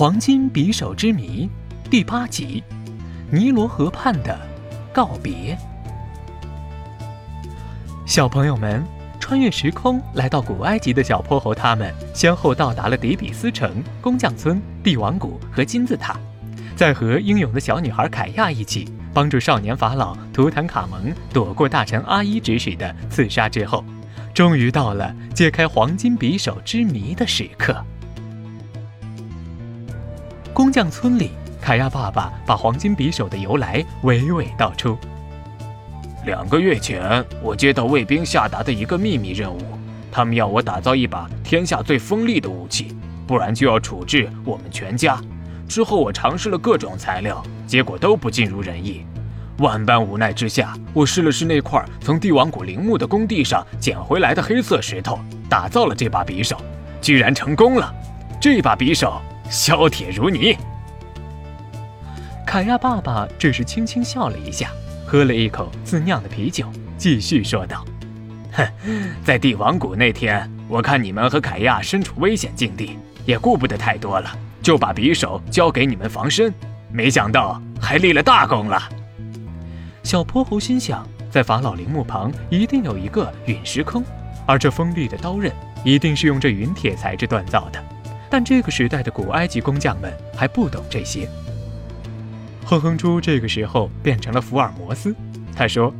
黄金匕首之谜第八集：尼罗河畔的告别。小朋友们，穿越时空来到古埃及的小泼猴，他们先后到达了底比斯城、工匠村、帝王谷和金字塔，在和英勇的小女孩凯亚一起帮助少年法老图坦卡蒙躲过大臣阿伊指使的刺杀之后，终于到了揭开黄金匕首之谜的时刻。工匠村里，凯亚爸爸把黄金匕首的由来娓娓道出。两个月前，我接到卫兵下达的一个秘密任务，他们要我打造一把天下最锋利的武器，不然就要处置我们全家。之后我尝试了各种材料，结果都不尽如人意。万般无奈之下，我试了试那块从帝王谷陵墓的工地上捡回来的黑色石头，打造了这把匕首，居然成功了。这把匕首。削铁如泥。凯亚爸爸只是轻轻笑了一下，喝了一口自酿的啤酒，继续说道：“哼，在帝王谷那天，我看你们和凯亚身处危险境地，也顾不得太多了，就把匕首交给你们防身。没想到还立了大功了。”小泼猴心想，在法老陵墓旁一定有一个陨石坑，而这锋利的刀刃一定是用这陨铁材质锻造的。但这个时代的古埃及工匠们还不懂这些。哼哼猪这个时候变成了福尔摩斯，他说：“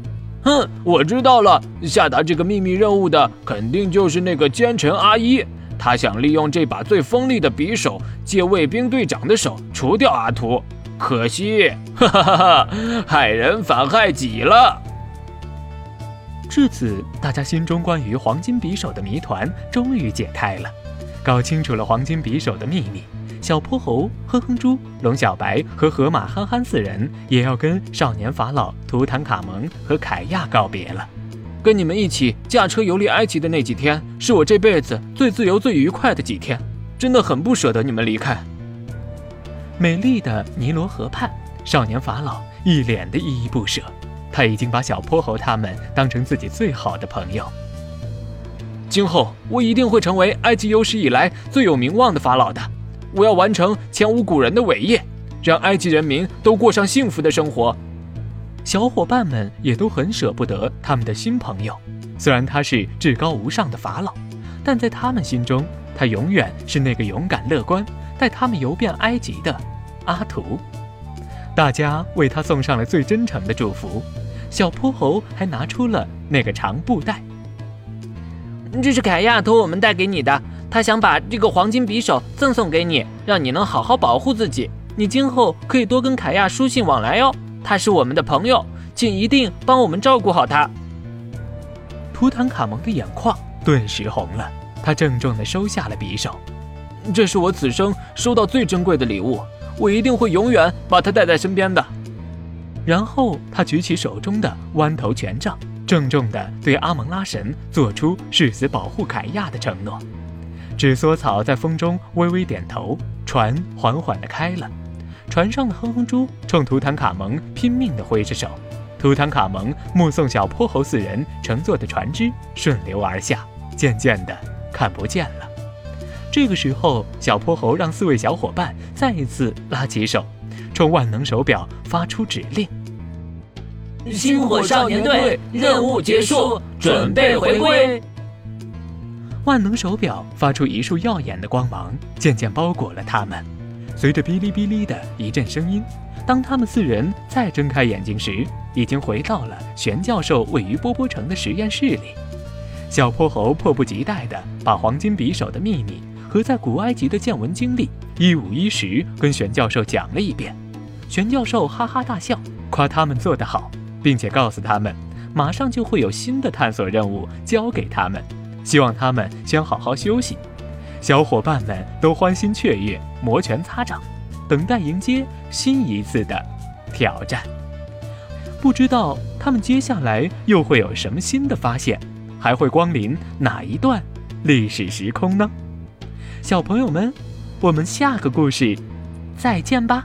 哼，我知道了，下达这个秘密任务的肯定就是那个奸臣阿伊。他想利用这把最锋利的匕首，借卫兵队长的手除掉阿图。可惜，哈哈哈哈，害人反害己了。”至此，大家心中关于黄金匕首的谜团终于解开了。搞清楚了黄金匕首的秘密，小泼猴、哼哼猪、龙小白和河马憨憨四人也要跟少年法老图坦卡蒙和凯亚告别了。跟你们一起驾车游历埃及的那几天，是我这辈子最自由、最愉快的几天，真的很不舍得你们离开。美丽的尼罗河畔，少年法老一脸的依依不舍，他已经把小泼猴他们当成自己最好的朋友。今后我一定会成为埃及有史以来最有名望的法老的。我要完成前无古人的伟业，让埃及人民都过上幸福的生活。小伙伴们也都很舍不得他们的新朋友，虽然他是至高无上的法老，但在他们心中，他永远是那个勇敢乐观、带他们游遍埃及的阿图。大家为他送上了最真诚的祝福。小泼猴还拿出了那个长布袋。这是凯亚托我们带给你的，他想把这个黄金匕首赠送给你，让你能好好保护自己。你今后可以多跟凯亚书信往来哦，他是我们的朋友，请一定帮我们照顾好他。图坦卡蒙的眼眶顿时红了，他郑重地收下了匕首，这是我此生收到最珍贵的礼物，我一定会永远把它带在身边的。然后他举起手中的弯头权杖。郑重地对阿蒙拉神做出誓死保护凯亚的承诺。纸梭草在风中微微点头，船缓缓地开了。船上的哼哼猪冲图坦卡蒙拼命地挥着手。图坦卡蒙目送小泼猴四人乘坐的船只顺流而下，渐渐地看不见了。这个时候，小泼猴让四位小伙伴再一次拉起手，冲万能手表发出指令。星火少年队任务结束，准备回归。万能手表发出一束耀眼的光芒，渐渐包裹了他们。随着哔哩哔哩的一阵声音，当他们四人再睁开眼睛时，已经回到了玄教授位于波波城的实验室里。小泼猴迫不及待地把黄金匕首的秘密和在古埃及的见闻经历一五一十跟玄教授讲了一遍。玄教授哈哈大笑，夸他们做得好。并且告诉他们，马上就会有新的探索任务交给他们，希望他们先好好休息。小伙伴们都欢欣雀跃，摩拳擦掌，等待迎接新一次的挑战。不知道他们接下来又会有什么新的发现，还会光临哪一段历史时空呢？小朋友们，我们下个故事再见吧。